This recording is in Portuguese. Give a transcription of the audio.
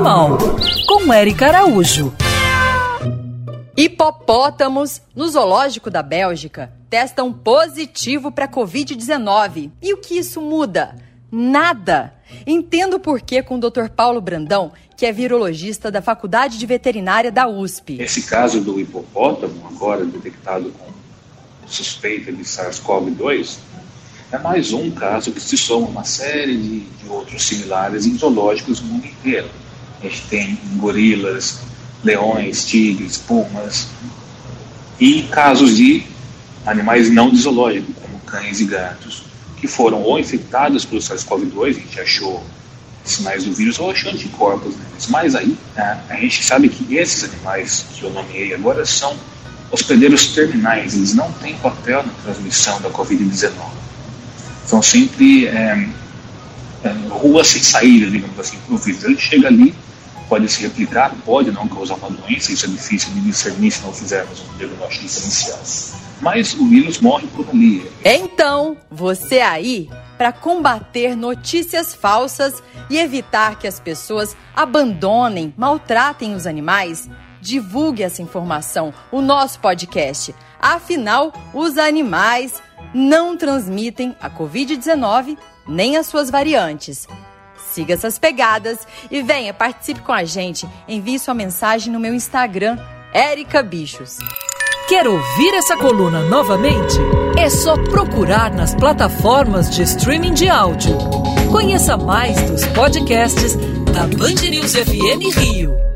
Animal, com Eric Araújo. Hipopótamos no zoológico da Bélgica testam positivo para Covid-19. E o que isso muda? Nada! Entendo por que com o Dr. Paulo Brandão, que é virologista da Faculdade de Veterinária da USP. Esse caso do hipopótamo, agora detectado com suspeita de SARS-CoV-2, é mais um caso que se soma uma série de, de outros similares em zoológicos no mundo inteiro. A gente tem gorilas, leões, tigres, pumas e casos de animais não de zoológico, como cães e gatos, que foram ou infectados pelo SARS-CoV-2, a gente achou sinais do vírus, ou achou anticorpos neles. Mas aí, né, a gente sabe que esses animais que eu nomeei agora são hospedeiros terminais, eles não têm papel na transmissão da Covid-19. São sempre é, é, ruas sem saída, digamos assim, para o vírus. Ele chega ali, pode se replicar, pode não causar uma doença, isso é difícil de discernir se não fizermos um diagnóstico diferencial. Mas o vírus morre por ali. Então, você aí, para combater notícias falsas e evitar que as pessoas abandonem, maltratem os animais, divulgue essa informação, o nosso podcast. Afinal, os animais não transmitem a Covid-19 nem as suas variantes. Siga essas pegadas e venha, participe com a gente. Envie sua mensagem no meu Instagram, Erica Bichos. Quer ouvir essa coluna novamente? É só procurar nas plataformas de streaming de áudio. Conheça mais dos podcasts da Band News FM Rio.